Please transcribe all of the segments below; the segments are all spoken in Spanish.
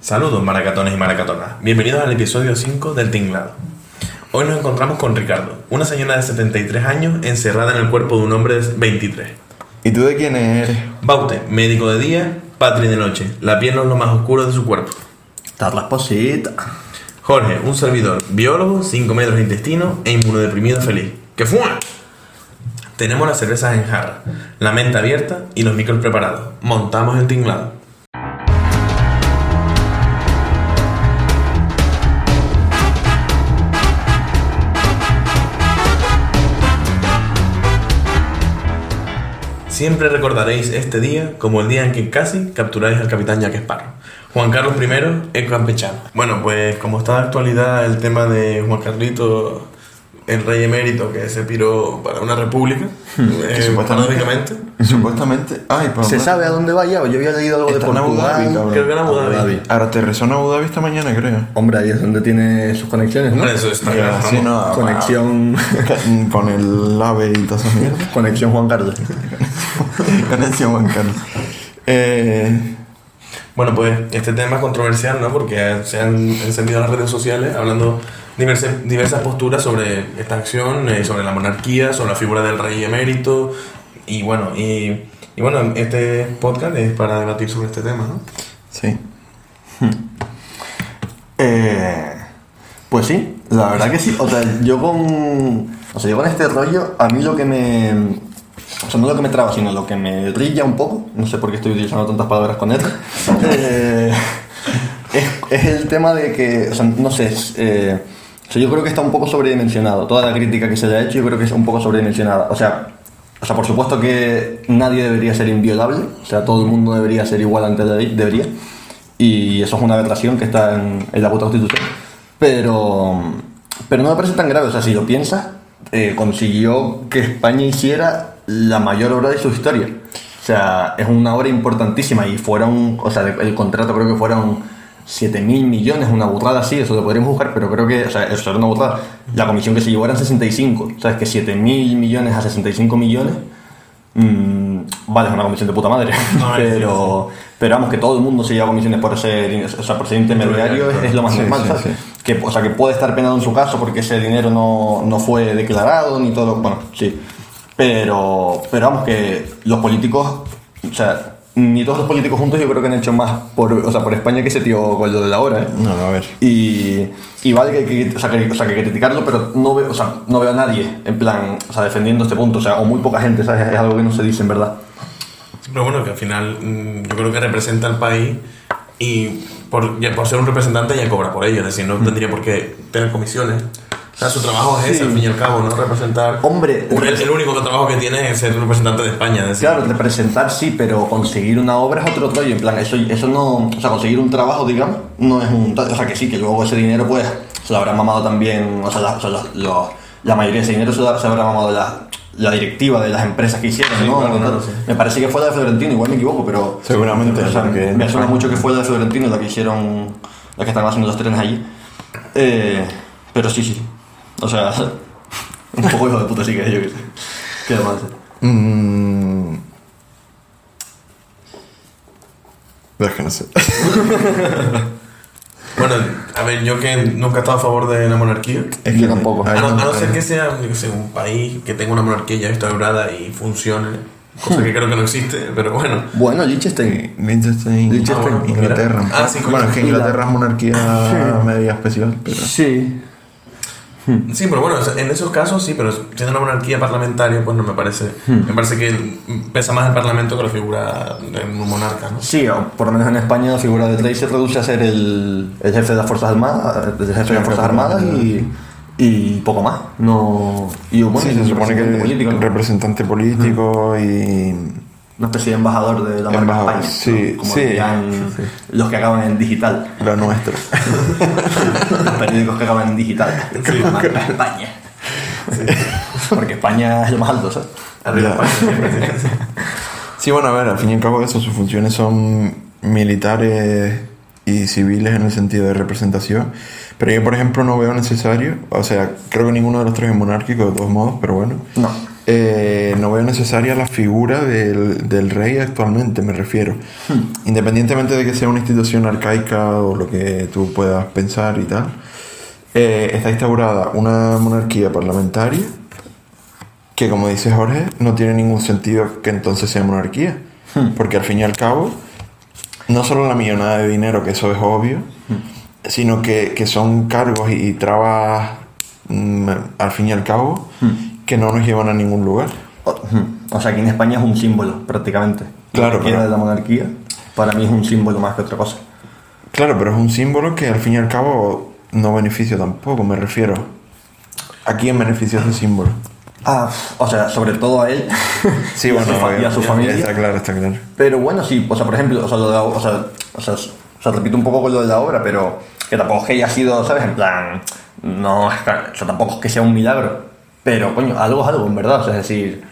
Saludos maracatones y maracatonas, bienvenidos al episodio 5 del Tinglado. Hoy nos encontramos con Ricardo, una señora de 73 años encerrada en el cuerpo de un hombre de 23. ¿Y tú de quién eres? Baute, médico de día, Patri de noche, la piel no es lo más oscuro de su cuerpo. Dar las positas. Jorge, un servidor, biólogo, 5 metros de intestino e inmunodeprimido feliz. ¡Que fuma! Tenemos las cervezas en jarra, la mente abierta y los micros preparados. Montamos el tinglado. Siempre recordaréis este día como el día en que casi capturáis al capitán Jack Sparrow. Juan Carlos I es campechano. Bueno, pues como está de actualidad el tema de Juan Carlito, el rey emérito que se piró para una república, eh, supuestamente-. Supuestamente. Ay, pues. ¿Se sabe a dónde vaya? Yo había leído algo de Está en Abu Portugal. Dhabi, cabrón. Creo que era Abu Dhabi. Ahora te resonó Abu Dhabi esta mañana, creo. Hombre, ahí es donde tiene sus conexiones, ¿no? Hombre, eso está Ya, claro. sí, vamos. no, Conexión. va. Con el AVE y todas esas mierdas. Conexión Juan Carlos. Conexión Juan Carlos. Eh, Bueno, pues este tema es controversial, ¿no? Porque se han encendido las redes sociales hablando diversas, diversas posturas sobre esta acción, eh, sobre la monarquía, sobre la figura del rey emérito. Y bueno, y, y bueno, este podcast es para debatir sobre este tema, ¿no? sí. Eh, pues sí, la verdad que sí. O sea, yo con. O sea, yo con este rollo, a mí lo que me. O sea, no lo que me traba, sino lo que me brilla un poco. No sé por qué estoy utilizando tantas palabras con él. eh, es, es el tema de que. O sea, no sé. es, eh, o sea, yo creo que está un poco sobredimensionado. Toda la crítica que se le ha hecho, yo creo que es un poco sobredimensionada. O sea. O sea, por supuesto que nadie debería ser inviolable, o sea, todo el mundo debería ser igual ante la ley, debería. Y eso es una aberración que está en, en la puta constitución. Pero, pero no me parece tan grave, o sea, si lo piensas, eh, consiguió que España hiciera la mayor obra de su historia. O sea, es una obra importantísima y fueron, o sea, el contrato creo que fueron 7 mil millones, una burrada así, eso lo podríamos buscar, pero creo que, o sea, eso era una burrada. La comisión que se llevó eran 65, o sea, es que 7 mil millones a 65 millones, mm, vale, es una comisión de puta madre, No, pero, pero vamos, que todo el mundo se lleva comisiones por ese, o sea, por ser intermediario es, es lo más Sí, normal, ¿sabes? Que, o sea, que puede estar penado en su caso porque ese dinero no, no fue declarado ni todo, bueno, sí. Pero, pero vamos, que los políticos, o sea, ni todos los políticos juntos yo creo que han hecho más por, o sea, por España que ese tío con lo de la hora, ¿eh? No, no, a ver. Y, y vale que, que- o sea, que, o sea, que hay que criticarlo, pero no veo, o sea, no veo a nadie en plan, o sea, defendiendo este punto, o sea, o muy poca gente, ¿sabes? Es algo que no se dice en verdad. Pero bueno, que al final mm, yo creo que representa al país y por, ya por ser un representante ya cobra por ello, es decir, no tendría por qué tener comisiones. O sea, su trabajo es ese, al fin y al cabo, ¿no? Representar. Hombre, el, el único trabajo que tiene es ser representante de España. Es decir, Claro, representar sí, pero conseguir una obra es otro rollo. En plan, eso, eso no. O sea, conseguir un trabajo, digamos, no es un. O sea, que sí, que luego ese dinero, pues, se lo habrá mamado también. O sea, la, o sea, los- los- la mayoría de ese dinero se, lo- se habrá mamado la, la directiva de las empresas que hicieron, Sí, ¿no? claro, claro, sí. Me parece que fue la de Florentino, igual me equivoco, pero. Seguramente, o sea, porque- me suena mucho que fue la de Florentino la que hicieron. La que estaban haciendo los trenes allí. Eh, pero sí, sí. O sea, un poco hijo de puta, sí que yo que sé. ¿Qué más? Mm, es que no sé. Bueno, a ver, yo que nunca he estado a favor de la monarquía. Es Yo tampoco. A no, a no ser que sea yo sé, un país que tenga una monarquía ya instaurada y funcione, cosa que creo que no existe, pero bueno. Bueno, Liechtenstein. Liechtenstein, Liechtenstein, Ah, bueno, Inglaterra. Ah, sí, bueno, es que. Inglaterra es monarquía media especial, pero. Sí. Sí, pero bueno, en esos casos sí, pero siendo una monarquía parlamentaria, pues no me parece. Me parece que pesa más el parlamento que la figura de un monarca, ¿no? Sí, o por lo menos en España la figura del rey se reduce a ser el, el jefe de las Fuerzas Armadas, el jefe de las Fuerzas Armadas y, y poco más. No, y bueno, Sí, se un supone que representante político, ¿no? representante político y. una especie de embajador de la marca España, sí, ¿no? como sí, dirían los que acaban en digital, La nuestra. los periódicos que acaban en digital, la marca España. Porque España es lo más alto, ¿sabes? Arriba Ya. España, siempre, sí. Sí, bueno, a ver, al fin y al cabo eso, sus funciones son militares y civiles en el sentido de representación. Pero yo, por ejemplo, no veo necesario, o sea, creo que ninguno de los tres es monárquico de todos modos, pero bueno. No. Eh, no veo necesaria la figura del, del rey actualmente, me refiero. Independientemente de que sea una institución arcaica o lo que tú puedas pensar y tal, eh, está instaurada una monarquía parlamentaria que, como dice Jorge, no tiene ningún sentido que entonces sea monarquía. Porque al fin y al cabo, no solo la millonada de dinero, que eso es obvio, sino que, que son cargos y, y trabas, mm, al fin y al cabo, que no nos llevan a ningún lugar. O, sea, aquí en España es un símbolo, prácticamente. Claro, La de la monarquía, para mí es un símbolo más que otra cosa. Claro, pero es un símbolo que al fin y al cabo no beneficia tampoco, me refiero. ¿A quién beneficia ese símbolo? Ah, o sea, sobre todo a él Sí, y, bueno, a su, y a su ya- familia. Está claro, está claro. Pero bueno, sí, o sea, por ejemplo, o sea, lo de la- o sea, o sea, o sea, repito un poco con lo de la obra, pero que tampoco es que haya sido, ¿sabes? En plan, no o sea, tampoco es que sea un milagro, pero coño, algo es algo, en verdad, o sea, es decir,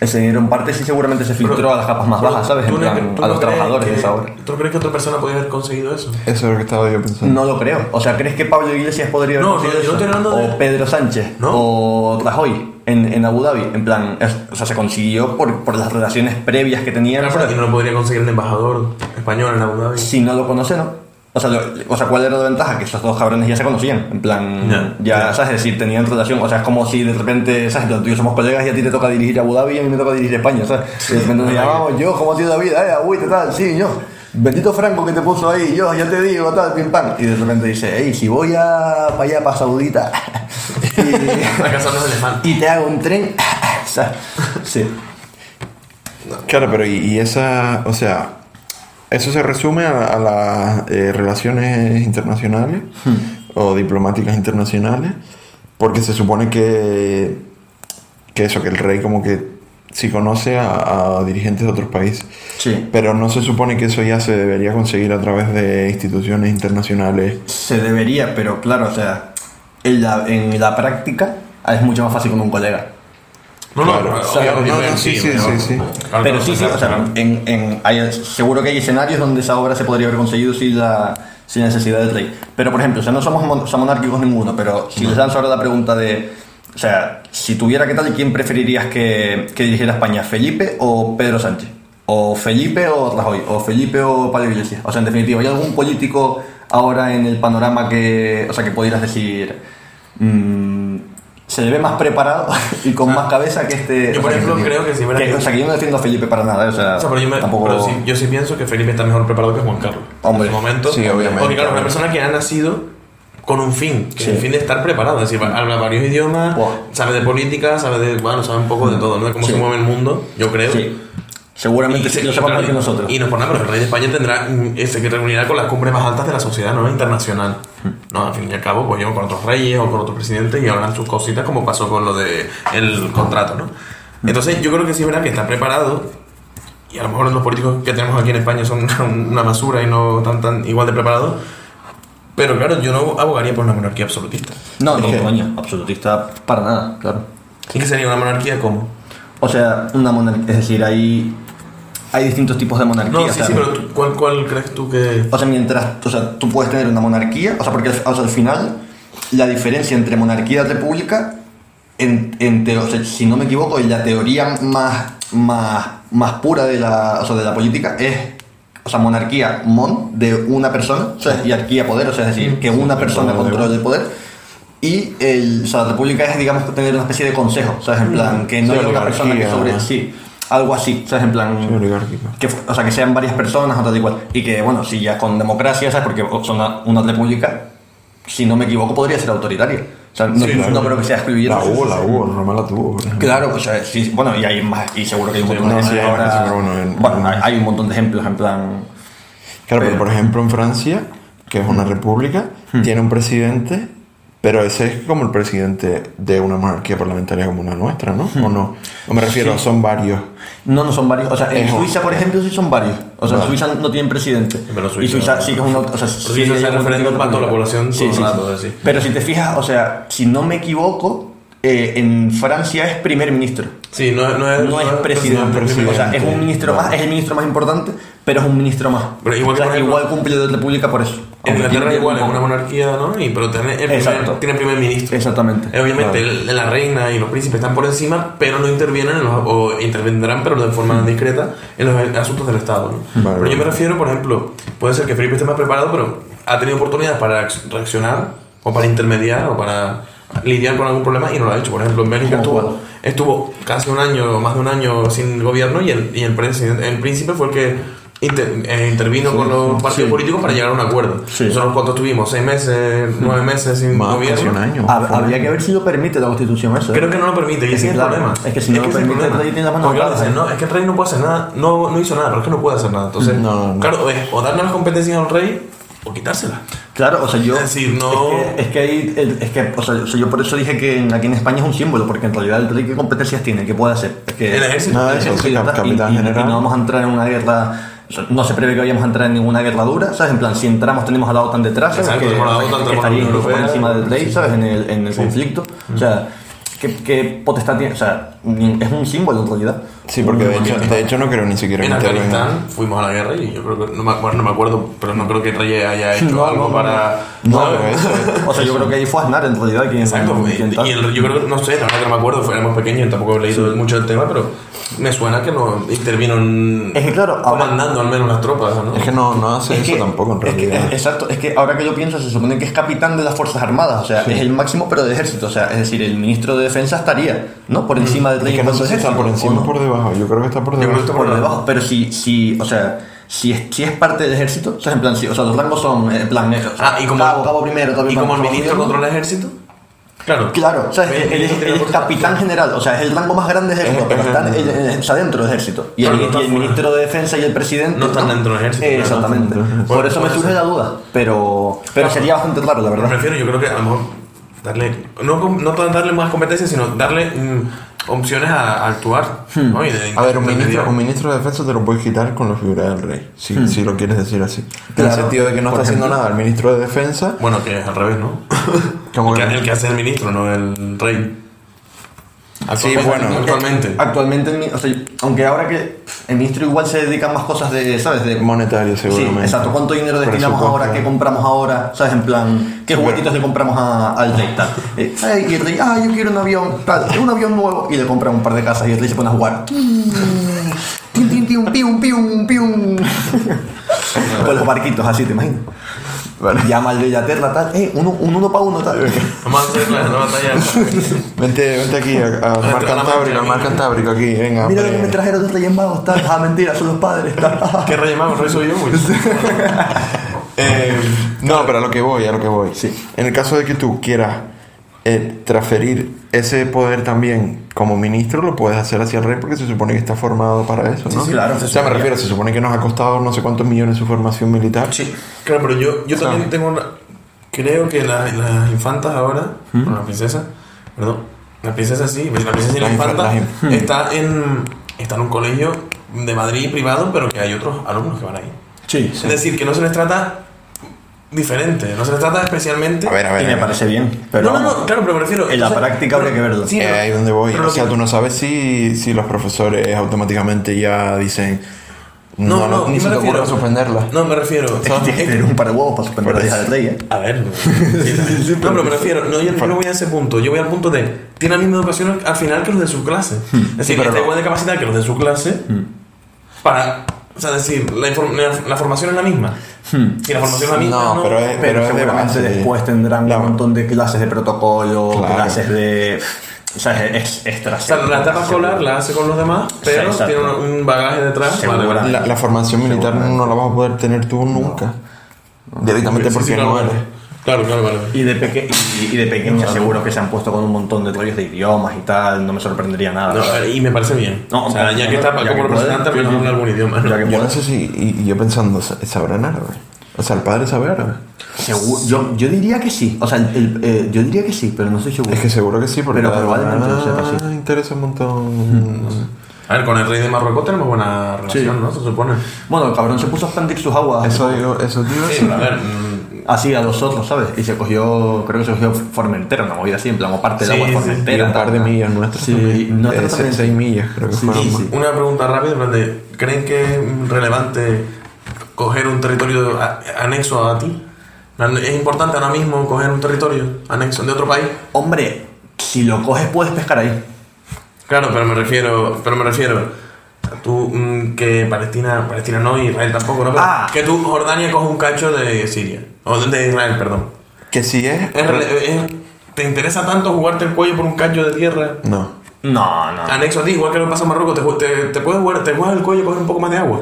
ese dinero en parte sí seguramente se filtró Pero- a las capas más bajas, ¿sabes? ¿tú En no- plan, a los trabajadores que- de esa obra. ¿Tú crees que otra persona podría haber conseguido eso? Eso es lo que estaba yo pensando. No lo creo. O sea, ¿crees que Pablo Iglesias podría haber No, conseguido yo- yo eso? estoy hablando de- O Pedro Sánchez. ¿No? O Rajoy en, en Abu Dhabi. En plan, es- o sea, se consiguió por, por las relaciones previas que tenían. Claro, pero no lo podría conseguir el embajador español en Abu Dhabi. Si no lo conoce, ¿no? O sea, lo- o sea, ¿cuál era la ventaja? Que esos dos cabrones ya se conocían. En plan, Ya. ¿sabes? Es decir, tenían relación. O sea, es como si de repente, ¿sabes? Tú y yo somos colegas y a ti te toca dirigir Abu Dhabi y a mí me toca dirigir España, ¿sabes? Y de repente nos llamamos, yo, ¿cómo ha sido la vida? Eh, uy, ¿qué tal? Sí, yo. Bendito Franco que te puso ahí, yo, ya te digo, tal, pim pam. Y de repente dice, hey, si voy a, para allá, para Saudita, y, y te hago un tren, ¿sabes? Sí. Claro, pero y, y esa, o sea, eso se resume a, a las eh, relaciones internacionales o diplomáticas internacionales, porque se supone que, que eso, que el rey como que sí conoce a, a dirigentes de otros países, Sí. pero no se supone que eso ya se debería conseguir a través de instituciones internacionales. Se debería, pero claro, o sea, en la, en la práctica es mucho más fácil con un colega. No, no, Claro. no, Claro, obviamente no, no, sí, sí, pero- sí, sí. Pero sí, sí, o sea, en, en- hay- seguro que hay escenarios donde esa obra se podría haber conseguido sin la, sin necesidad del rey. Pero, por ejemplo, o sea, no somos mon- monárquicos ninguno, pero si les lanzo ahora la pregunta de, o sea, si tuviera que tal, ¿quién preferirías que, que dirigiera España? ¿Felipe o Pedro Sánchez? ¿O Felipe o Rajoy? ¿O Felipe o Pablo Iglesias? O sea, en definitiva, ¿hay algún político ahora en el panorama que, o sea, que pudieras decir... mm, se le ve más preparado y con más cabeza que este. yo, o por sea, ejemplo, que- creo que si hubiera que- O sea, que yo no defiendo a Felipe para nada, o sea, O sea, pero yo, me- tampoco. pero sí, yo sí pienso que Felipe está mejor preparado que Juan Carlos. Hombre. En su momento. Sí, obviamente. Porque, claro, una persona que ha nacido con un fin, que Sí. es el fin de estar preparado. Es decir, habla varios idiomas, Buah. sabe de política, sabe de. Bueno, sabe un poco de todo, ¿no? De cómo Sí. se mueve el mundo, yo creo. Sí. Seguramente sí, lo sepa claro, más que nosotros. Y no es por nada, pero el rey de España tendrá mm, ese que reunirá con las cumbres más altas de la sociedad ¿no? internacional. Hmm. No, al fin y al cabo, pues llevan con otros reyes o con otros presidentes y hablan sus cositas como pasó con lo de el contrato, ¿no? Hmm. Entonces yo creo que sí es verdad que está preparado y a lo mejor los políticos que tenemos aquí en España son una basura y no tan, tan igual de preparados. Pero claro, yo no abogaría por una monarquía absolutista. No, no, que- coño, absolutista para nada, claro. ¿Y qué sería una monarquía como? O sea, una monarquía, es decir, hay, hay distintos tipos de monarquía. No, o sí, sea, sí, pero tú- ¿cuál, ¿cuál crees tú que...? O sea, mientras, o sea, tú puedes tener una monarquía, o sea, porque o sea, al final la diferencia entre monarquía y república, en, en teo- o sea, si no me equivoco, en la teoría más, más, más pura de la, o sea, de la política es, o sea, monarquía, mon, de una persona, o sea, y arquía, poder, o sea, es decir, que una persona controle el poder. Y el, o sea, la república es, digamos, tener una especie de consejo, ¿sabes? En plan, que no Sí, haya una persona que sobre... Sí, algo así, ¿sabes? En plan... Sí, oligárquico. Que, fu- o sea, que sean varias personas o tal y cual. Y que, bueno, si ya con democracia, ¿sabes? Porque son una, una república, si no me equivoco, podría ser autoritaria. O sea, no, Sí, claro. no creo que sea excluyente. La hubo, la hubo, Roma la tuvo. Claro, o sea, sí, bueno, y hay más, y seguro que hay un montón de ejemplos bueno, en- Bueno, hay, un montón de ejemplos, en plan. Claro, pero Pero- por ejemplo en Francia, que es una república, tiene un presidente, pero ese es como el presidente de una monarquía parlamentaria como la nuestra, ¿no? ¿O no? No me refiero, Sí. son varios. No, no son varios. O sea, en Es- Suiza, por ejemplo, sí son varios. O sea, en Vale. Suiza no tienen presidente. Pero Suiza- y Suiza sí que es una. O sea, sí Suiza se un referéndum para toda la población todo el rato, es decir. Pero si te fijas, o sea, si no me equivoco, eh, en Francia es primer ministro. Sí, no, no es... no es presidente, presidente, o sea, es un ministro Vale. más, es el ministro más importante, pero es un ministro más. Pero igual O sea, ejemplo, igual cumple de república por eso. En Inglaterra igual es una monarquía, ¿no? Y, pero tiene, el primer, tiene primer ministro. Exactamente. Eh, Obviamente el- la reina y los príncipes están por encima, pero no intervienen en los, o intervendrán, pero de forma discreta, en los asuntos del Estado. ¿no? Vale, pero yo me refiero, por ejemplo, puede ser que Felipe esté más preparado, pero ha tenido oportunidades para ac- reaccionar o para intermediar o para lidiar con algún problema y no lo ha hecho. Por ejemplo, en Bélgica ¿Cómo estuvo, estuvo casi un año, más de un año sin gobierno y el, y el, presidente, el príncipe fue el que inter- eh, intervino con los partidos sí. políticos para llegar a un acuerdo. Sí. Nosotros cuánto tuvimos, seis meses, nueve meses sin Más, gobierno. casi un año. Hab- Habría que ver si lo permite la constitución eso. ¿eh? Creo que no lo permite y Es ese que es el claro, problema. es que si no lo ese es permite, el rey tiene manos Porque claro, dicen, no, es que el rey no puede hacer nada, no, no hizo nada, pero es que no puede hacer nada. Entonces, No, no, no. claro, es o darle las competencias al rey o quitárselas. Claro, o sea, yo. Es decir, no- Es que, es que ahí. el- Es que, o sea, yo por eso dije que aquí en España es un símbolo, porque en realidad el rey, ¿qué competencias tiene? ¿Qué puede hacer? Es que, El ejército. Nada, el eso, ejército sí, ya está, capitán y- y- general. Y no vamos a entrar en una guerra. No se prevé que vayamos a entrar en ninguna guerra dura, ¿sabes? En plan, si entramos, tenemos a la OTAN detrás, ¿sabes? Exacto, que, la OTAN, que estaría por encima del rey, Sí. ¿sabes? En el, en el conflicto. O sea, ¿qué, ¿qué potestad tiene? O sea, es un símbolo en realidad. Sí, porque de hecho, de hecho no creo ni siquiera En. Afganistán fuimos a la guerra y yo creo que, no me, bueno, no me acuerdo, pero no creo que el rey haya hecho No, algo no, no. para... No, eso- O sea, yo creo que ahí fue Aznar en realidad quien. Exacto, quien y, y el- yo creo que, no sé, la verdad que no me acuerdo, fue- éramos pequeños y tampoco he leído mucho del tema, pero me suena que no intervino en- Es que claro, ahora- comandando al menos las tropas, ¿no? Es que no, no hace Es eso que- tampoco en es que- realidad. exacto, es que ahora que lo pienso, se supone que es capitán de las Fuerzas Armadas, o sea, es el máximo pero de ejército, o sea, es decir, el ministro de Defensa estaría, ¿no? Por encima del Es rey. que en no sé si está por encima ¿o no? por debajo. Yo creo que está por creo que debajo. está por por debajo, pero si, si o sea, si es, si es parte del ejército, o sea, en plan, si, o sea, los rangos son, eh, en plan, eh, o sea, Ah, y como, cabo, cabo primero, cabo y como el ministro controla el ejército. Claro. Claro, o sea, es- El él, es- él capitán general, o sea, es el rango más grande del ejército, pero es- está, en- en- está dentro del ejército. Y el, no y ministro de Defensa y el presidente No están dentro del ejército, Eh, exactamente. no están dentro. Por eso me surge la duda, pero, pero Claro. sería bastante raro, la Me verdad. refiero, yo creo que a lo mejor darle, no, no darle más competencias, sino darle mm, opciones a, a actuar. ¿no? Y de- A ver, un ministro, de- un ministro de defensa te lo puedes quitar con la figura del rey, si, si lo quieres decir así. en el sentido de que no está haciendo nada el ministro de defensa. Bueno, que es al revés, ¿no? ¿Cómo el, que el que hace el ministro, no el rey. Actualmente, bueno, actualmente. Actualmente, mi- o sea, aunque ahora que el ministro igual se dedica a más cosas de, ¿sabes? De, Monetario, Sí, seguramente. exacto. ¿Cuánto dinero destinamos ahora? ¿Qué compramos ahora? ¿Sabes? En plan, ¿qué juguetitos le compramos a- al rey? Tal. Eh, y el rey, ah, yo quiero un avión, tal, un avión nuevo. Y le compran un par de casas y el rey se pone a jugar. Tin, tin, tin, pium, pium, pium. Con los barquitos así, ¿te imaginas? Vale. Llama al de Inglaterra, tal, eh, uno, un uno para uno, tal. Vamos a hacer la, la batalla. Vente, vente aquí, a- al mar Cantábrico, al mar Cantábrico, aquí, venga. Mira lo que me trajeron de Reyes Magos, tal. Ah, mentira, son los padres, tal. ¿Qué rey más? El rey soy yo, güey. Eh, no, pero a lo que voy, a lo que voy. Sí. En el caso de que tú quieras eh, transferir ese poder también como ministro, lo puedes hacer hacia el rey porque se supone que está formado para eso, ¿no? sí, claro, se O sea, me refiero, se supone que nos ha costado no sé cuántos millones su formación militar. Sí. Claro, pero yo, yo también Claro. tengo una. Creo que la- las infantas ahora, bueno, la princesa, perdón, la princesa sí, la princesa y la Las infa- infanta las inf- está en, está en un colegio de Madrid privado, pero que hay otros alumnos que van ahí. Sí, Es decir, que no se les trata diferente, no se les trata especialmente. A ver, a ver. Y a me ver. parece bien. Pero no, no, no, claro, pero me refiero. En la práctica habría que verlo. Sí, Eh, ahí donde voy. O sea, que- tú no sabes si, si los profesores automáticamente ya dicen. No, No, no, ni se me te ocurre refiero- suspenderla. No, me refiero. Es que tienes que tener un par de huevos para suspender la hija del rey, ¿eh? A ver, no, no, pero me refiero, no, yo, no voy a ese punto, yo voy al punto de, tiene la misma educación al final que los de su clase. Es decir, pero está no. igual de capacidad que los de su clase para, o sea, decir, la, la, la formación es la misma. Si la formación es la misma, No, no, pero es- Pero, es de seguramente base. después tendrán un montón de clases de protocolo, Claro. clases de. O sea, es extra. O sea, la etapa escolar la hace con los demás, pero tiene un, un bagaje detrás. Vale. La, la formación militar no la vas a poder tener tú nunca. Directamente Sí, porque no claro. eres. Claro, claro, vale. Y de, peque y, y de pequeña seguro que se han puesto con un montón de rollos de idiomas y tal, no me sorprendería nada. No, y me parece bien. No, o sea, ya que está ya como puede, representante, sí. no habla algún idioma. ¿no? Ya que Yo no puede. sé si. Y, y yo pensando, ¿sa- ¿sabrán árabe? O sea, el padre sabe árabe. Seguro- yo, yo diría que sí. O sea, el- el- eh, yo diría que sí, pero no estoy seguro. Es que seguro que sí, porque. Pero probablemente lo sepa, sí. Interesa un montón. A ver, con el rey de Marruecos tenemos buena relación, Sí. ¿no? Se supone. Bueno, el cabrón se puso a expandir sus aguas. Eso digo, eso digo. Sí, sí. pero a ver. Así a los otros, ¿sabes? Y se cogió, creo que se cogió Formentera, una movida así, en plan, o parte del Sí, agua de sí, Formentera. un par de millas nuestras. Sí, nuestras Eh, también, seis sí. millas, creo que Sí, fueron sí, más. sí. Una pregunta rápida, en plan de, ¿creen que es relevante coger un territorio a- anexo a ti? Es importante ahora mismo coger un territorio anexo de otro país. Hombre, si lo coges puedes pescar ahí. Claro, pero me refiero, pero me refiero tú mm, que Palestina, Palestina no, Israel tampoco, ¿no? Pero Ah. que tú Jordania coge un cacho de Siria o de- Israel, perdón. Que si es... Es rele- es- ¿Te interesa tanto jugarte el cuello por un cacho de tierra No. No, no. anexo a ti, igual que lo que pasa en Marruecos? Te, ju- te, te puedes jugar, te juegas el cuello y coger un poco más de agua.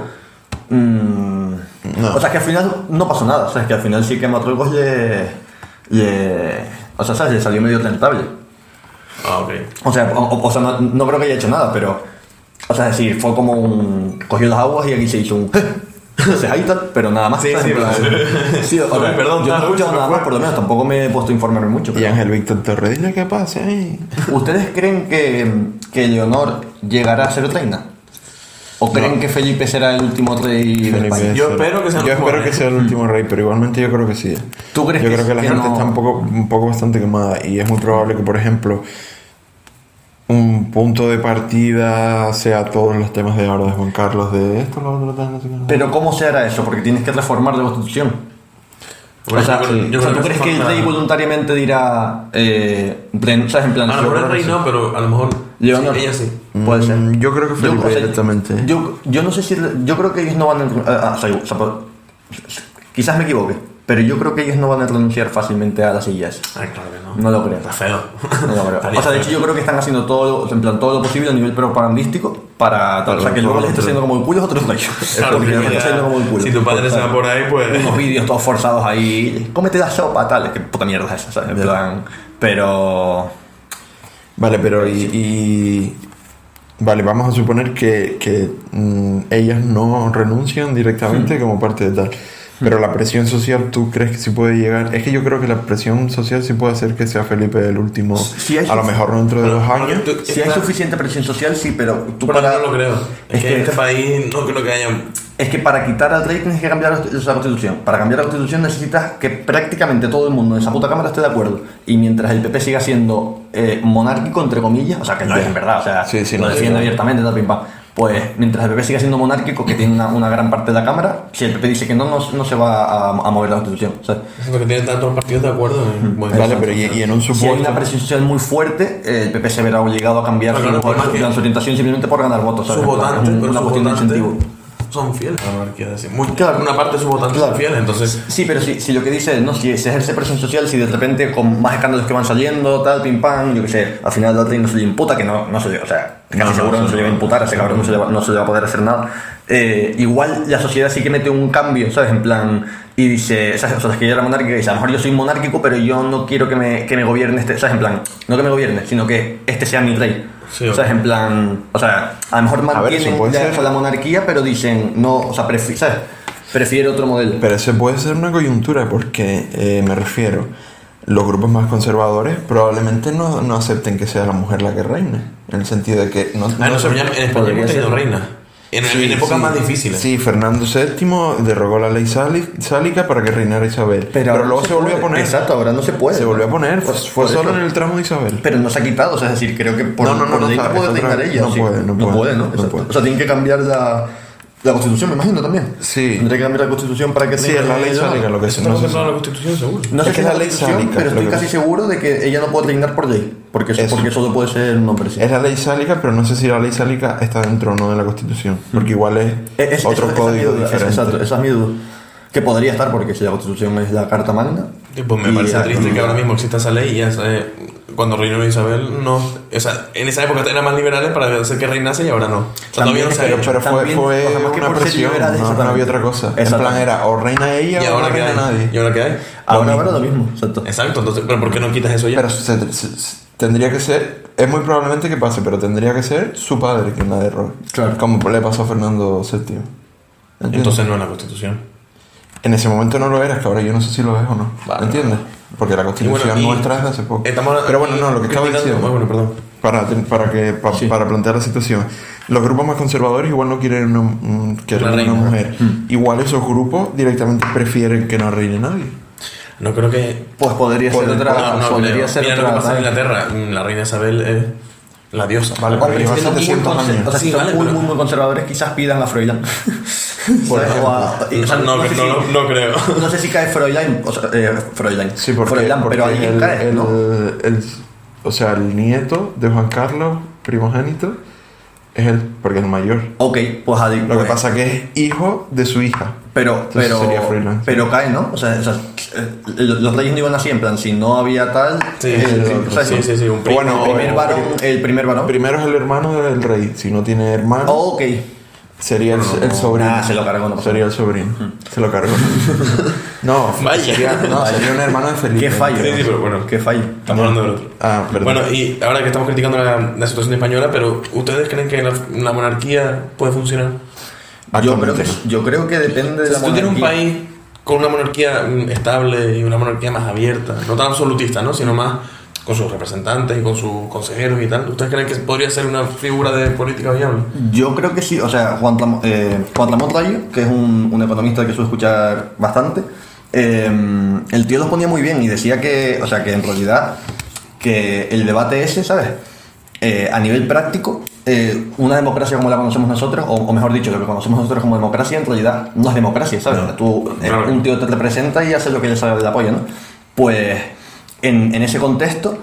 Mm, No. O sea, que al final no pasó nada. O sea, es que al final sí que Marruecos le. le o sea, ¿sabes? Le salió medio tentable. Ah, ok. O sea, o sea no, no creo que haya hecho nada, pero. O sea, es decir, fue como un. cogió las aguas y aquí se hizo un. Entonces ahí pero nada más. Sí, sí, sí, o sea, perdón, yo no he escuchado nada más, por lo menos tampoco me he puesto a informarme mucho. Y Ángel Víctor Torres, dile que pase ahí. ¿Ustedes creen que, que Leonor llegará a ser reina? ¿O creen que Felipe será el último rey de España? Yo espero que sea el Yo último espero rey. que sea el último rey, pero igualmente yo creo que sí. ¿Tú crees yo que- creo que la que gente no? está un poco, un poco bastante quemada y es muy probable que, por ejemplo, un punto de partida sea todos los temas de ahora de Juan Carlos, de esto, lo otro, tal, no sé. Pero ¿cómo se hará eso? Porque tienes que reformar la constitución. Bueno, o sea, yo creo- yo o sea, creo ¿tú crees que el rey voluntariamente dirá, eh, en plan, ¿sabes? En plan, A lo mejor el rey no, pero a lo mejor sí, ella sí. Puede ser. Mm, yo creo que Felipe o sea, directamente. Yo, yo no sé si. Yo creo que ellos no van a. ah, ah, sea, por- quizás me equivoque, pero yo creo que ellos no van a renunciar fácilmente a las sillas. Ay, claro que no. No lo creo. Está feo. No lo creo. Estaría O sea, de hecho, yo creo que están haciendo todo, en plan, todo lo posible a nivel propagandístico para. o sea, que luego les está haciendo como el culo es otro rollo. Claro, que les está haciendo como el culo. si tu padre se va por ahí, pues. Unos vídeos todos forzados ahí. Cómete la sopa, tal. Es que puta mierda es esa, ¿sabes? En plan. Pero. Vale, pero y, y- Vale, vamos a suponer que, que, mm, ellas no renuncian directamente como parte de tal. Pero la presión social, ¿tú crees que sí puede llegar? Es que yo creo que la presión social sí puede hacer que sea Felipe el último, Si hay- a lo mejor dentro de dos años. tú- Si hay suficiente presión social, sí, pero tú Bueno, para. no lo creo. Es, Es que, que- en este país no creo que haya. Es que para quitar al rey tienes que cambiar la constitución. Para cambiar la constitución necesitas que prácticamente todo el mundo en esa puta cámara esté de acuerdo. Y mientras el PP siga siendo eh, monárquico, entre comillas, o sea, que no es en verdad, o sea, Sí, sí, lo no, defiende sí. abiertamente, tal, pim, pam. Pues mientras el PP siga siendo monárquico, que tiene una, una gran parte de la cámara, si el PP dice que no, no, no se va a, a mover la constitución. O sea, Es lo que tienen tantos partidos de acuerdo. en modificar Vale, la pero y, y en un si hay supuesto. una presión social muy fuerte, eh, el PP se verá obligado a cambiar su, que- su orientación simplemente por ganar votos. ¿sabes? es pero una cuestión de incentivo. son fieles a la monarquía. decir, muy- Claro. Una parte de sus votantes Claro. son fieles, entonces. Sí, pero si, si lo que dice es, no, si se ejerce presión social, si de repente con más escándalos que van saliendo, tal, pim pam, yo qué sé, al final rey no se le imputa, que no, no se le, o sea, casi No, seguro no, no, se le va a imputar, a ese cabrón no se le va, no se le va a poder hacer nada. Eh, igual la sociedad sí que mete un cambio, ¿sabes? En plan, y dice, ¿sabes? O sea, es que yo era monárquica y dice, a lo mejor yo soy monárquico, pero yo no quiero que me, que me gobierne este, ¿sabes? En plan, no que me gobierne, sino que este sea mi rey. Sí, ¿Sabes? En plan, o sea, a lo mejor ver, eso mantienen la, o sea, monarquía, pero dicen, no, o sea, prefi- ¿sabes? Prefiere otro modelo. Pero ese puede ser una coyuntura porque eh, me refiero, los grupos más conservadores probablemente no, no acepten que sea la mujer la que reine. En el sentido de que no, Ah, no no, se- pero ya en España hemos tenido reina. En, Sí, en épocas sí. más difíciles. Sí, Fernando VII derogó la ley sálica para que reinara Isabel. Pero, ahora luego no se, volvió puede. a poner. Exacto, ahora no se puede. Se volvió a poner. Por- Fue por solo eso. en el tramo de Isabel. Pero no se ha quitado, o sea, es decir, creo que por, No, no, no, por no, no puede reinar ella. no sí. puede, no puede, ¿no? no Exacto. puede. O sea, tienen que cambiar la, la constitución, me imagino también. Sí. Tendría que cambiar la constitución para que Sí, es la ley sálica lo que Eso se no sé la Constitución, seguro. No sé Es que es es la ley sálica, pero estoy casi seguro de que ella no puede reinar por ley. Porque, Eso. porque solo puede ser un hombre. sí. Es la ley sálica, pero no sé si la ley sálica está dentro o no de la Constitución. Porque igual es, Es- es- otro esa- esa es código duda, diferente. Exacto, esa es mi duda. Que podría estar, porque si la constitución es la carta magna. Pues me y parece triste que ahora mismo exista esa ley y ya, eh, cuando reinó Isabel, no. O sea, en esa época eran más liberales para hacer que reinase y ahora no. O sea, todavía no se Pero, pero fue, También, fue o sea, una presión, no, no había otra cosa. En plan era o reina ella ¿Y o no ahora qué reina hay? nadie. ¿Y ahora qué hay? Ahora, ahora lo mismo, exacto. Exacto, entonces, pero ¿por qué no quitas eso ya? Pero se- se- se- tendría que ser, es muy probablemente que pase, pero tendría que ser su padre quien la derrogue. Claro. Como le pasó a Fernando VII. ¿Entiendes? entonces no es la Constitución. En ese momento no lo era, es que ahora yo no sé si lo es o no. Vale, ¿Entiendes? Porque la constitución bueno, nuestra es de hace poco. Estamos Pero bueno, no, lo que estaba diciendo. Ah, bueno, perdón. para, para, que, pa- Sí. para plantear la situación. Los grupos más conservadores igual no quieren una, mm, que Una reine una mujer. Igual esos grupos directamente prefieren que no reine nadie. No creo que. Pues podría ser otra. no, no, podría ser Mira lo otra que pasa en. Inglaterra. La reina Isabel es la diosa. Vale, pero Hombre, lleva siendo muy 700 conser- años. O sea, si Sí, son vale, muy, pero- muy, muy conservadores, quizás pidan a Froilán. Por ¿Sabes? O a- ejemplo. o sea, no, no sé no, si- no, no creo. No sé si cae Froilán, o sea, eh, Froilán. Sí, porque, Froilán, porque pero alguien el, cae, el- ¿no? el- o sea, el nieto de Juan Carlos, primogénito, es el, porque es el mayor. Ok, pues Adi. Lo que pues- pasa que es hijo de su hija. Pero, Entonces pero, sería freelance. pero cae, ¿no? O sea, o sea, los reyes no iban así, en plan, si no había tal. Sí, el, sí, o sea, sí, sí, sí, un primo. Bueno, el primer o- varón, el primer varón. Primero es el hermano del rey. Si no tiene hermano, ok. sería el, el sobrino. Ah, se lo cargó, no Sería el sobrino. Se lo cargó. no, Vaya. Sería, no, sería un hermano de Felipe. Qué fallo. Sí, sí, pero bueno. Qué fallo. Estamos hablando del otro. Ah, perdón. Bueno, y ahora que estamos criticando la, la situación española, pero ¿ustedes creen que la, la monarquía puede funcionar? Yo creo, que, yo creo que depende de Si la tú tienes un monarquía. país con una monarquía estable y una monarquía más abierta, no tan absolutista, ¿no? sino más con sus representantes y con sus consejeros y tal, ¿ustedes creen que podría ser una figura de política viable? Yo creo que sí, o sea, Juan, Ram- eh, Juan Ramón Rayo, que es un, economista que suelo escuchar bastante, eh, el tío los ponía muy bien y decía que, o sea, que en realidad que el debate ese, ¿sabes? Eh, a nivel práctico, eh, una democracia como la conocemos nosotros, o, o mejor dicho, lo que conocemos nosotros como democracia, en realidad no es democracia, ¿sabes? No. Tú, eh, Claro. un tío te representa y hace lo que le sale del apoyo, ¿no? Pues en, en ese contexto,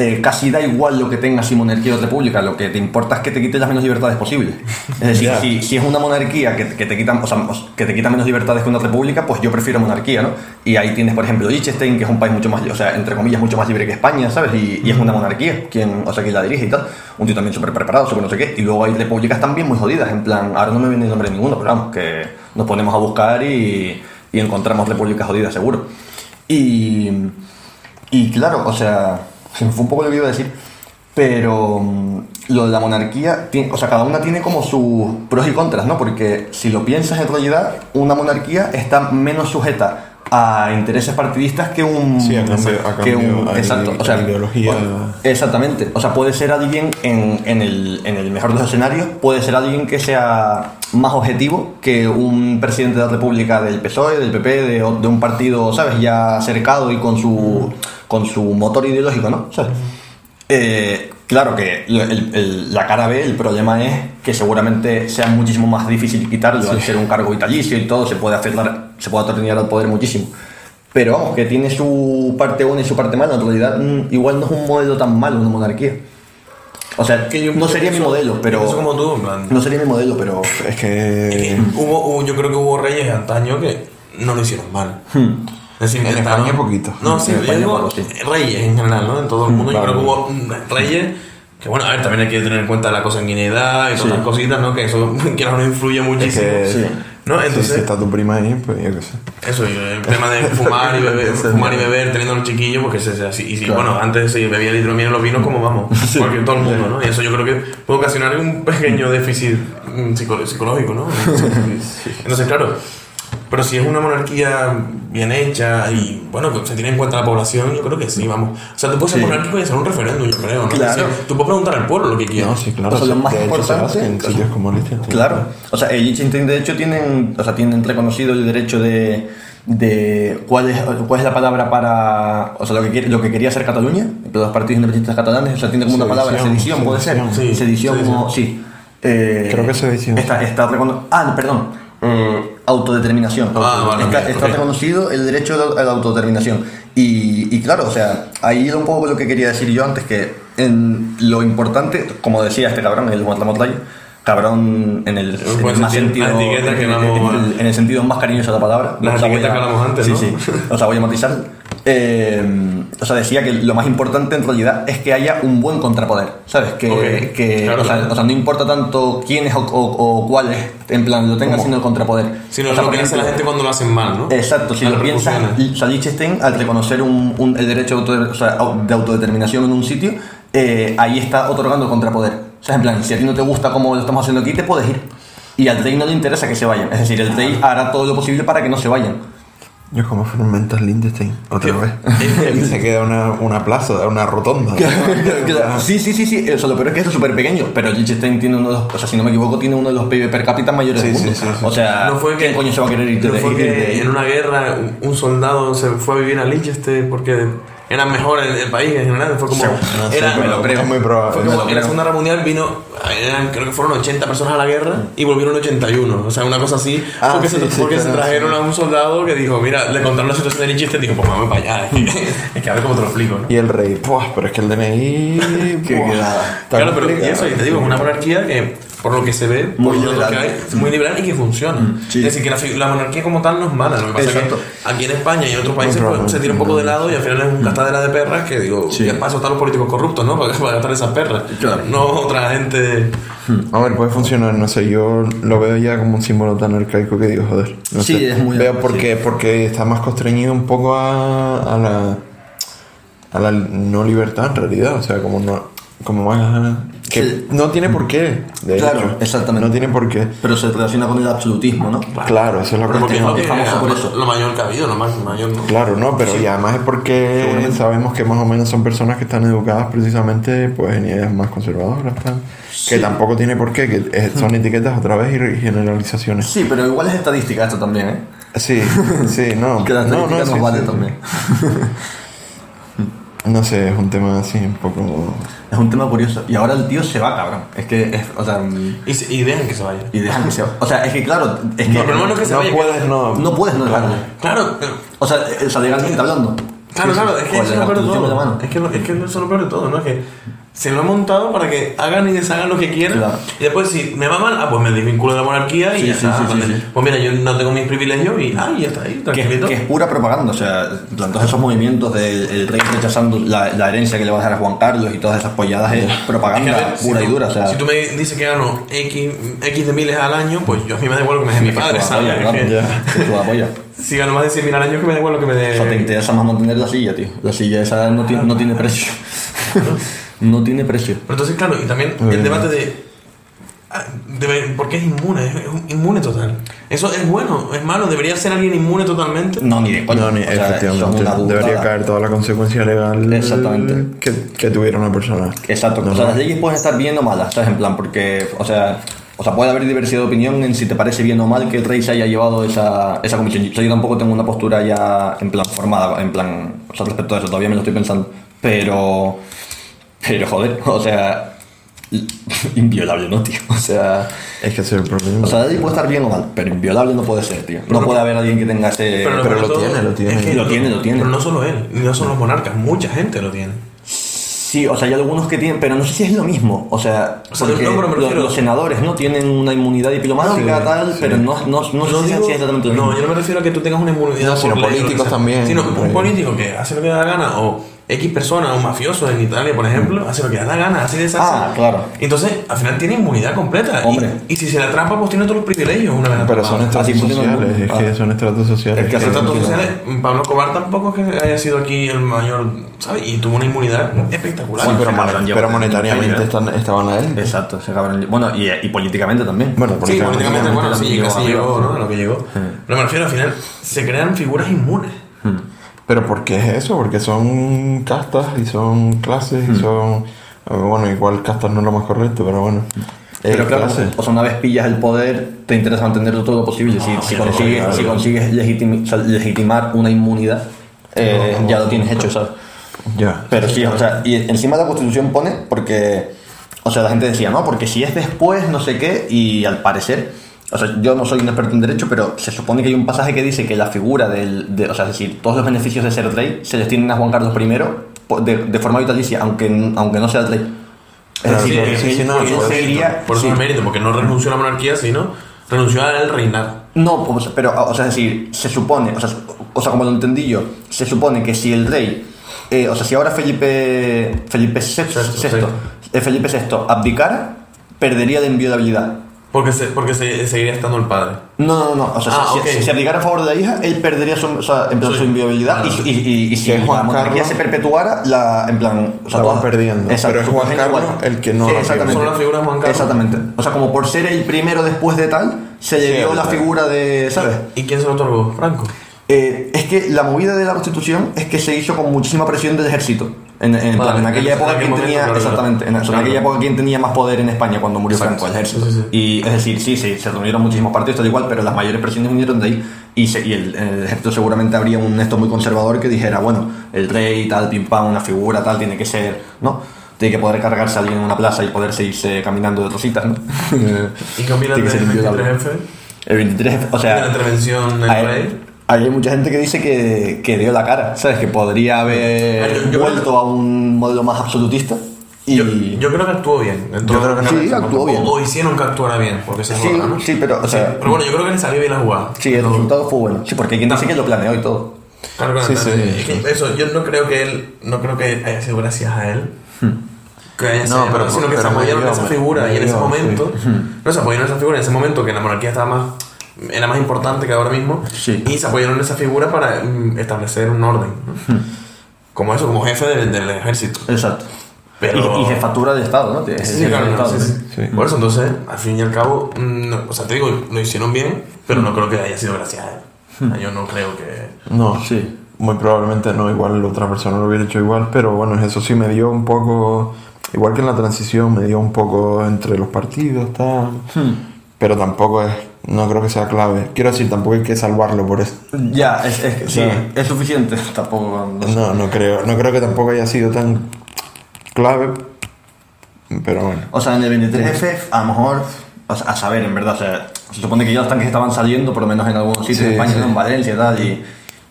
eh, casi da igual lo que tengas si monarquía o república, lo que te importa es que te quite las menos libertades posibles. Es decir, Ya. si, si es una monarquía que, que te quita, o sea, que te quita menos libertades que una república, pues yo prefiero monarquía, ¿no? Y ahí tienes, por ejemplo, Liechtenstein, que es un país mucho más, o sea, entre comillas, mucho más libre que España, ¿sabes? Y, y es una monarquía, quien, o sea, quien la dirige y tal. Un tío también súper preparado, súper no sé qué. Y luego hay repúblicas también muy jodidas, en plan, ahora no me viene el nombre de ninguno, pero vamos, que nos ponemos a buscar y, y encontramos repúblicas jodidas, seguro. Y, y claro, o sea, se me fue un poco lo que iba a decir, pero mm, lo de la monarquía, tiene- o sea, cada una tiene como sus pros y contras, ¿no? Porque si lo piensas en realidad, una monarquía está menos sujeta a intereses partidistas que un Sí, a cambio- a que cambio un a exacto o sea ideología. exactamente o sea puede ser alguien en, en el, en el mejor de los escenarios puede ser alguien que sea más objetivo que un presidente de la república del PSOE del PP de, de un partido sabes ya cercado y con su con su motor ideológico no ¿Sabes? Eh, claro que el- el- la cara B, el problema es que seguramente sea muchísimo más difícil quitarlo al ser un cargo vitalicio y todo, se puede aferrar, se puede atornillar al poder muchísimo. Pero vamos, que tiene su parte buena y su parte mala, en realidad mm, igual no es un modelo tan malo una monarquía. O sea, Que yo no sería mi modelo, pero... como tú, en plan. No sería mi modelo, pero... Es que. Hubo, hubo- yo creo que hubo reyes antaño que no lo hicieron mal. Es decir, En España poquito. No, sí, yo digo sí. reyes en general, ¿no? En todo el mundo. Yo creo que hubo reyes que, bueno, a ver, también hay que tener en cuenta la consanguinidad y todas Sí. las cositas, ¿no? Que eso, que no influye muchísimo. que- Sí. ¿No? Entonces, si está tu prima ahí, pues yo qué sé. eso, y el tema de fumar y beber, fumar y beber teniendo los chiquillos, porque es así. Y si, Claro. bueno, antes se bebía litro de miel en los vinos, como vamos, cualquier, todo el mundo, ¿no? Y eso yo creo que puede ocasionar un pequeño déficit mm, psico- psicológico, ¿no? Entonces, claro, pero si es una monarquía bien hecha y, bueno, se tiene en cuenta la población, yo creo que sí, vamos. O sea, tú puedes ser Sí. monárquico y hacer un referéndum, yo creo, ¿no? Claro. Sí, tú puedes preguntar al pueblo lo que quieras. No, sí, claro. O sea, lo más de importante- en sitios como Liechtenstein. Claro, o sea, el Liechtenstein de hecho tienen, o sea, tienen reconocido el derecho de, de cuál es cuál es la palabra para, o sea, lo que quiere- lo que quería hacer Cataluña, los partidos independentistas catalanes, o sea, tiene como una Sedición, palabra, sedición, puede ser, sedición. Sí, sedición, sedición. como- sí. Eh, Creo que sedición. Está, está ah, perdón, eh, autodeterminación. Ah, está, ok, está ok. reconocido el derecho a la autodeterminación. Y, y claro, o sea, ahí era un poco lo que quería decir yo antes, que en lo importante, como decía este cabrón, el Rayo, cabrón en el, en el más sentido, en, en el, en el sentido más cariñoso de la palabra. Las etiquetas que hablamos antes, sí, ¿no? Sí, O sea, voy a matizar. Eh, o sea, decía que lo más importante en realidad es que haya un buen contrapoder, ¿sabes? Que, Ok, que claro, o, sea, claro. o sea, no importa tanto quiénes o, o- o cuáles, en plan, lo tengan, sino el contrapoder. Sino sea, lo que hace la gente cuando lo hacen mal, ¿no? Exacto, si lo piensas, o sea, Liechtenstein, al reconocer un, un- el derecho de, auto- de autodeterminación en un sitio, eh, ahí está otorgando el contrapoder. O sea, en plan, si a ti no te gusta cómo lo estamos haciendo aquí, te puedes ir. Y al rey no le interesa que se vayan. Es decir, el rey hará todo lo posible para que no se vayan. Yo como fermentas Liechtenstein, otra ¿Qué? vez. y se queda una, una plaza, una rotonda. Claro, sí, sí, sí, sí. O sea, lo peor es que eso es súper pequeño. Pero Liechtenstein tiene uno de los, o sea, si no me equivoco, tiene uno de los PIB per cápita mayores Sí, del mundo. sí, sí. O sea, No fue ¿quién que- coño se va a querer ir de No fue de- que en una guerra un- un soldado se fue a vivir a Liechtenstein porque eran mejor el, el país en general. Fue como. No sé, era, pero es muy probable. fue como en la Segunda Guerra Mundial vino, eran- creo que fueron 80 personas a la guerra y volvieron 81. O sea, una cosa así. Ah, porque sí, se, sí, porque se trajeron sí. a un soldado que dijo, mira, le contaron la situación de Nietzsche y dijo, pues vamos para allá. es que a ver cómo te lo explico, ¿no? Y el rey, ¡buah! pero es que el DNI. Quedada. está Claro, pero y eso, y te digo, es una monarquía que, por lo que se ve, Muy por lo liberal. que hay, es muy liberal y que funciona. sí. Es decir, que la, la monarquía como tal no es mala. Lo que pasa Exacto. es que aquí en España y en otros países No, pues, no, se tira un poco de lado y al final es un gastadera de perras que digo, Sí. ¿qué paso están los políticos corruptos, no? Para, para gastar esas perras. Claro. No otra gente. A ver, puede funcionar, no sé, yo lo veo ya como un símbolo tan arcaico que digo, joder. No Sí, sé. es muy Veo porque, porque está más constreñido un poco a, a la a la no libertad en realidad, o sea, como no como más que Sí. no tiene por qué, de Claro, hecho. exactamente. No tiene por qué. Pero se relaciona con el absolutismo, ¿no? Claro, eso es Porque lo, que, es famoso por eso. lo mayor que ha habido, lo más mayor, ¿no? Claro, no, pero y además es porque sabemos que más o menos son personas que están educadas precisamente pues en ideas más conservadoras, tal. que tampoco tiene por qué, que son etiquetas otra vez y generalizaciones. Sí, pero igual es estadística esto también, ¿eh? Sí, sí, no. Que la no, estadística no, nos sí, vale sí. también. No sé, es un tema así un poco... Es un tema curioso. Y ahora el tío se va, cabrón. Es que, es, o sea, Y, se- y dejan que se vaya. y dejan que se va. O sea, es que claro, es que No, pero no es que se no vaya, puedes, no... no puedes no dejarlo. Claro, pero- O sea, eh, o sea, legalmente hablando. Claro, Sí, claro, es que eso es lo peor de todo. Es que, es que eso es lo peor de todo, ¿no? Es que se lo han montado para que hagan y deshagan lo que quieran. Claro. Y después, si me va mal, ah, pues me desvinculo de la monarquía y Sí, ya sí, está. sí. Pues mira, yo no tengo mis privilegios y, ah, ya está ahí, Que, tranquilito. que es pura propaganda, o sea, todos esos movimientos del el rey rechazando la, la herencia que le va a dejar a Juan Carlos y todas esas polladas es Es que, propaganda si pura y tú- dura, o sea. Si tú me dices que gano X, X de miles al año, pues yo a mí me da igual lo que me dé mi padre, ¿sabes? Es si gano más de 100 mil al año, que me da igual lo que me dé. O sea, te interesa más mantener la silla, tío. La silla esa no tiene, no tiene precio. no tiene precio. Pero entonces, claro, y también Muy el bien. debate de, ah, de- ¿Por qué es inmune? Es, es un inmune total. ¿Eso es bueno? ¿Es malo? ¿Debería ser alguien inmune totalmente? No, ni de coña. No, ni, sea, efectivamente. una Debería caer toda la consecuencia legal Exactamente. que, que tuviera una persona. Exacto. No, o sea, no. las leyes pueden estar bien o malas, ¿sabes? En plan, porque, o sea, o sea, puede haber diversidad de opinión en si te parece bien o mal que el rey se haya llevado esa, esa comisión. O sea, yo tampoco tengo una postura ya en plan formada, en plan, o sea, respecto a eso, todavía me lo estoy pensando. Pero, pero joder, o sea, inviolable, ¿no, tío? O sea, Es que ese es el problema. o sea, ley puede estar bien o mal, pero inviolable no puede ser, tío. No puede haber alguien que tenga ese... Pero, lo tiene, lo tiene. es que Lo tiene, lo tiene. Pero no solo él, no solo los monarcas, mucha gente lo tiene. Sí, o sea, hay algunos que tienen, pero no sé si es lo mismo. O sea, O sea, porque no, pero me los, senadores no tienen una inmunidad diplomática, No, tal, pero no, no, no, sé si es exactamente lo mismo. no, yo no me refiero a que tú tengas una inmunidad No, sino ley o políticos sea. también, Sino un rey. político que hace lo que da la gana, o X persona, un mafioso en Italia, por ejemplo, hace lo que da la gana, así de esa Ah, claro. Entonces, al final tiene inmunidad completa. Y- Hombre. Y, si se la atrapa, pues tiene todos los privilegios una vez Pero son estratos funciona el sociales, es que Ah. son estratos sociales. Es que Los así tratos funciona. sociales, Pablo Escobar tampoco es que haya sido aquí el mayor, ¿sabes? Y tuvo una inmunidad espectacular. Sí, pero, monet- monetariamente están, estaban a él. Exacto, ese cabrón. Bueno, y, y políticamente también. Bueno, Sí, políticamente políticamente, bueno, sí, casi llegó, ¿no? Lo que llegó. Pero me refiero, al final, se crean figuras inmunes. Pero ¿por qué es eso? Porque son castas y son clases Hmm. y son... Bueno, igual castas no es lo más correcto, pero bueno. Pero claro, clases. o sea, una vez pillas el poder, te interesa mantenerlo todo lo posible. Si, si claro, consigues, si consigues legitimi- o sea, legitimar una inmunidad, eh, ya lo tienes hecho, ¿sabes? Ya. Pero sí, o sea, y encima la constitución pone porque, o sea, la gente decía, no, porque si es después, no sé qué, y al parecer, o sea, yo no soy un experto en derecho, pero se supone que hay un pasaje que dice que la figura del, de, o sea, es decir, todos los beneficios de ser rey se les tienen a Juan Carlos I de, de forma vitalicia, aunque, aunque no sea el rey. Es decir, por eso- sí. es mérito, porque no renunció a la monarquía, sino renunció al reinar. No, pues, pero, o sea, es decir, se supone, o sea, o sea, como lo entendí yo, se supone que si el rey, eh, o sea, si ahora Felipe, Felipe VI, Sexto, sexto, eh, Felipe VI abdicara, perdería la inviolabilidad. Porque, se, porque se, seguiría estando el padre. No, no, no, o sea, Ah, si, ok. si, si abdicara a favor de la hija, él perdería su, o sea, en plan, Sí. su inviolabilidad Claro. y, y, y, y si Juan la monarquía Carlos- se perpetuara, la, en plan, o sea, La van toda- perdiendo. Exacto, Pero es Juan Carlos igual. el que no Sí, exactamente. Solo la figura de Juan Carlos. Exactamente. O sea, como por ser el primero después de tal, se le Sí, dio la figura de, ¿sabes? ¿Y quién se lo otorgó? Franco. Eh, es que la movida de la constitución es que se hizo con muchísima presión del ejército. En, en- Vale, en aquella época, aquel ¿quién momento, tenía, claro, exactamente, en, o sea, en claro. aquella época, ¿quién tenía más poder en España cuando murió Exacto. Franco? El ejército. Sí, sí, sí. Y es decir, sí, sí, se reunieron muchísimos partidos, tal igual, pero las mayores presiones vinieron de ahí. Y, se- y el, el ejército seguramente habría un esto muy conservador que dijera, bueno, el rey, tal, pim pam, una figura, tal, tiene que ser, ¿no? Tiene que poder cargarse a alguien en una plaza y poder seguirse caminando de rositas, ¿no? ¿Y qué opinas del inviolable. 23F? El 23, o ¿De sea, la intervención del rey? Hay mucha gente que dice que, que dio la cara, ¿sabes? Que podría haber yo- yo vuelto creo- a un modelo más absolutista. Y Yo, yo creo que actuó bien. en todo- creo que no Sí, actuó bien. O, o hicieron que actuara bien, porque se Sí, ¿no? sí, pero, o sea, Pero bueno, yo creo que le salió bien la jugada. sí, el resultado fue bueno. Sí, porque quien dice que lo planeó y todo. Claro, claro, Sí, sí, sí. Eso, yo no creo que él, no creo que haya sido gracias a él. Que haya sido, No, pero- sino que se pero me apoyaron en esa figura me y en ese momento, no se apoyaron en esa figura en ese momento que la monarquía estaba más, era más importante que ahora mismo Sí. y se apoyaron en esa figura para mm, establecer un orden. ¿no? Como eso, como jefe del, del ejército. Exacto. Pero- Y, y jefatura de Estado, ¿no? Sí, jefe claro, no, sí, sí. Sí. Por eso, entonces, al fin y al cabo, mm, no, o sea, te digo, lo hicieron bien, pero no creo que haya sido gracias a él. Yo no creo que. No, Sí. Muy probablemente no, igual otra persona lo hubiera hecho igual, pero bueno, eso sí me dio un poco, igual que en la transición, me dio un poco entre los partidos, tal. Pero tampoco es, no creo que sea clave. Quiero decir, tampoco hay que salvarlo por eso. Ya, es, es, sí, Ya. es suficiente. Tampoco. no sé. No, no creo, no creo que tampoco haya sido tan clave, pero bueno. O sea, en el 23F, a lo mejor, o sea, a saber, en verdad, o sea, se supone que ya los tanques estaban saliendo, por lo menos en algunos sitios Sí, de España, sí. en Valencia y tal, y,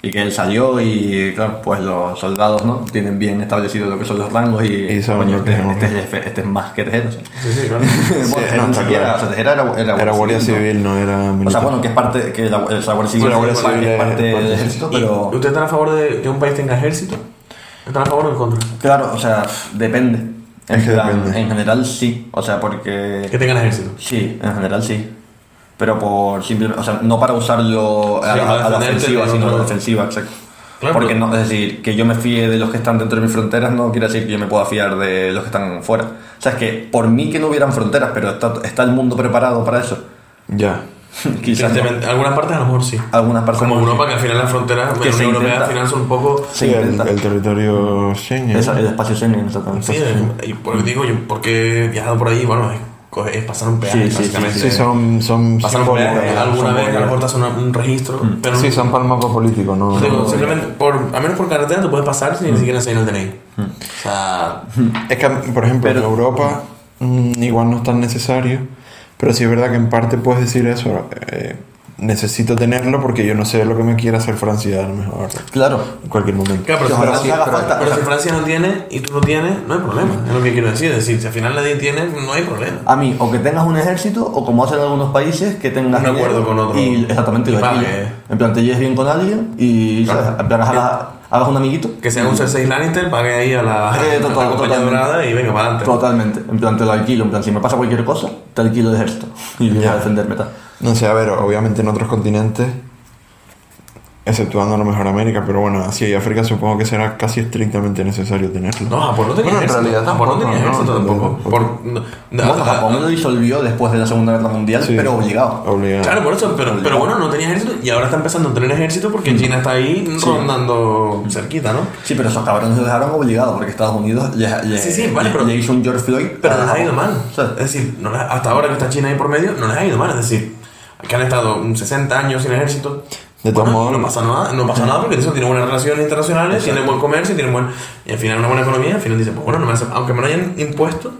y que él salió y, claro, pues los soldados, ¿no? Tienen bien establecido lo que son los rangos y, Y coño, este, este es, jefe, este es más que tejero. Sí, sí, claro. bueno, no, está siquiera, o sea, era, era, Era guardia civil, no era militar. O sea, bueno, que es parte, que la, guardia civil, Sí, la guardia es civil es parte del ejército, ¿Y pero... ¿Ustedes están a favor de que un país tenga ejército? ¿Están a favor o en contra? Claro, o sea, depende. En, Es que plan, depende. en general sí, o sea, porque... Que tengan ejército. Sí, en general sí. Pero por simple, o sea, no para usarlo a, Sí, a- para a la ofensiva, sino a la defensiva, exacto. Claro, Porque no, es decir, que yo me fíe de los que están dentro de mis fronteras no quiere decir que yo me pueda fiar de los que están fuera. O sea, es que por mí que no hubieran fronteras, pero está, está el mundo preparado para eso. Ya. Quizás no. Algunas partes a lo mejor sí. algunas partes Como. Europa, que al final las fronteras Que la se Europea intenta. al final son un poco... Sí, el, el territorio Schengen. Esa- el espacio Schengen, exactamente. Sí, y por digo yo, porque he viajado por ahí, bueno, es, pasar un peaje, Sí, sí, básicamente. Sí, son, son Pasar un peaje, alguna vez que a lo mejor te simbólicas. hacen una- un registro, pero no- Sí, son para el mapa político, ¿no? digo, no- simplemente, por, a menos por carretera te puedes pasar sin ni siquiera enseñar el DNI. O sea, Es que, por ejemplo, Pero- en Europa mm, igual no es tan necesario, pero sí es verdad que en parte puedes decir eso. eh, necesito tenerlo porque yo no sé lo que me quiera hacer Francia a lo mejor Claro. en cualquier momento. claro, pero, si Francia, pero- falta, pero si Francia no tiene y tú no tienes, no hay problema. Es lo que quiero decir. Es decir, si al final nadie tiene, no hay problema. A mí, o que tengas un ejército, o como hacen algunos países, que tengas Un acuerdo con otro. Y exactamente, Y lo. En plan, te lleves bien con alguien y Claro. ¿sabes? en plan, hagas, un amiguito. Que sea un Cersei Lannister, pague ahí a la, Eh, a la total- compañía totalmente. dorada y venga para adelante. Totalmente. En plan, te lo alquilo. En plan, si me pasa cualquier cosa, te alquilo de ejército. Y Ya. a defenderme. Tal. No sé, a ver, obviamente en otros continentes, exceptuando a lo mejor América, pero bueno, Asia y África supongo que será casi estrictamente necesario tenerlo. No, Japón no tenía Bueno, en ejército. realidad Japón no tampoco, tenía no, ejército no, tampoco. no. Por, no, Bueno, Japón lo disolvió después de la Segunda Guerra Mundial, Sí. pero obligado. Obligado. Claro, por eso, pero, pero bueno, no tenía ejército y ahora está empezando a tener ejército porque China está ahí rondando cerquita, ¿no? Sí, pero esos cabrones lo dejaron obligado porque Estados Unidos le, le- Sí, sí, vale, pero- le hizo un George Floyd. Pero les ha ido mal. O sea, Es decir, no les- hasta ahora que está China ahí por medio, no les ha ido mal. Es decir, que han estado 60 años sin ejército. De todos Bueno, modos- no pasa nada, no pasa nada porque eso tiene buenas relaciones internacionales, tiene buen comercio, tiene buen, y al final una buena economía, al final dice, pues bueno, no me hace- aunque me lo hayan impuesto,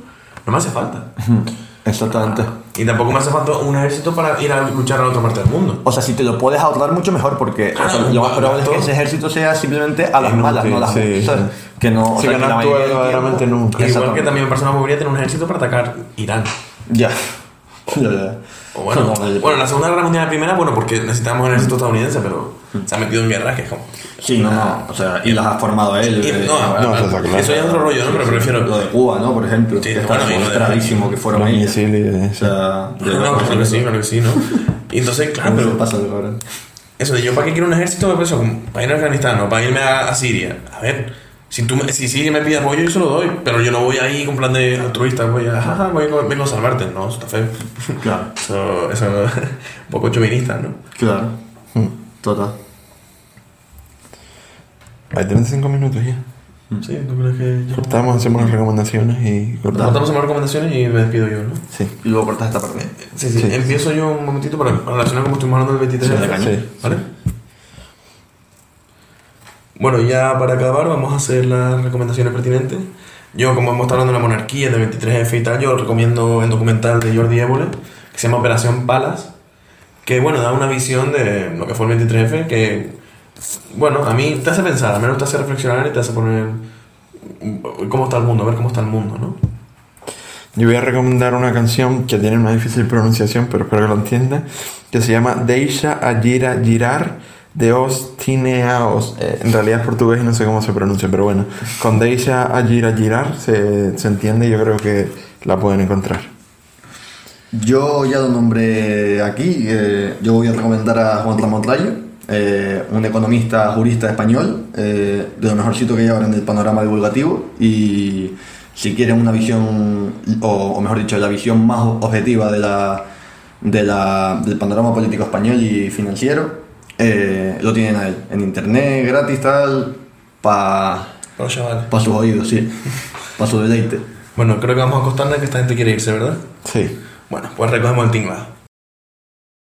no me hace falta. Exactamente. Y tampoco me hace falta un ejército para ir a luchar a la otra parte del mundo. O sea, si te lo puedes ahorrar mucho mejor, porque o sea, Claro, lo más probable es que ese ejército sea simplemente a las malas, no a las sí. Que no, o sea, que la mayoría verdaderamente nunca. Igual que también una bobería tener un ejército para atacar Irán. Ya. O bueno, No, no, bueno, la Segunda Guerra Mundial, la primera, bueno, porque necesitábamos un ejército estadounidense, pero se ha metido en guerras que es como... Sí, no, no. O sea, y las ha formado él. Y- eh, no, no, a- eso está claro. eso ya es otro rollo, ¿no? Pero prefiero... Lo de Cuba, ¿no? Por ejemplo. Sí, que está bueno, de- demostradísimo que fueron Los ellos. misiles, O sea, de No, claro que sí, ¿no? claro que sí, ¿no? Y entonces, claro, ¿Cómo se pero pasa cabrón? eso de yo para qué quiero un ejército, pues eso, como para ir a Afganistán o para irme a, a Siria. A ver, si, tú, me- si Siria me pide apoyo, yo se lo doy, pero yo no voy ahí con plan de altruista, voy a, jaja, voy a- vengo a salvarte. No, eso está feo. Claro, Eso, eso no- un poco chauvinista, ¿no? claro. Hmm. Total. Hay 35 minutos ya. Sí, ¿tú crees que yo...? Cortamos, hacemos las recomendaciones y cortamos. Cortamos más recomendaciones y me despido yo, ¿no? Sí. Y luego cortas esta parte. Sí, sí, Sí. empiezo yo un momentito para, para relacionar como estuvimos hablando del 23 Sí, de caña. Sí. ¿Vale? Bueno, ya para acabar vamos a hacer las recomendaciones pertinentes. Yo, como hemos estado hablando de la monarquía, de 23F y tal, yo recomiendo el documental de Jordi Évole, que se llama Operación Palas, que bueno, da una visión de lo que fue el 23F, que bueno, a mí te hace pensar, al menos te hace reflexionar y te hace poner cómo está el mundo, ver cómo está el mundo, ¿no? Yo voy a recomendar una canción que tiene una difícil pronunciación, pero espero que lo entienda, que se llama Deisha Agira Girar de Ostineaos. Eh, en realidad es portugués y no sé cómo se pronuncia, pero bueno, con Deisha Agira Girar se, se entiende y yo creo que la pueden encontrar. Yo ya lo nombré aquí, eh, yo voy a recomendar a Juan Ramón Rayo, eh, un economista jurista español, eh, de lo mejorcito que hay ahora en el panorama divulgativo y si quieren una visión, o, o mejor dicho, la visión más objetiva de la, de la- del panorama político español y financiero, eh, lo tienen a él, en internet, gratis, tal, para chavales. sus oídos, sí, para su deleite. Bueno, creo que vamos a acostarnos que esta gente quiere irse, ¿verdad? Sí. Bueno, pues recogemos el tinglado.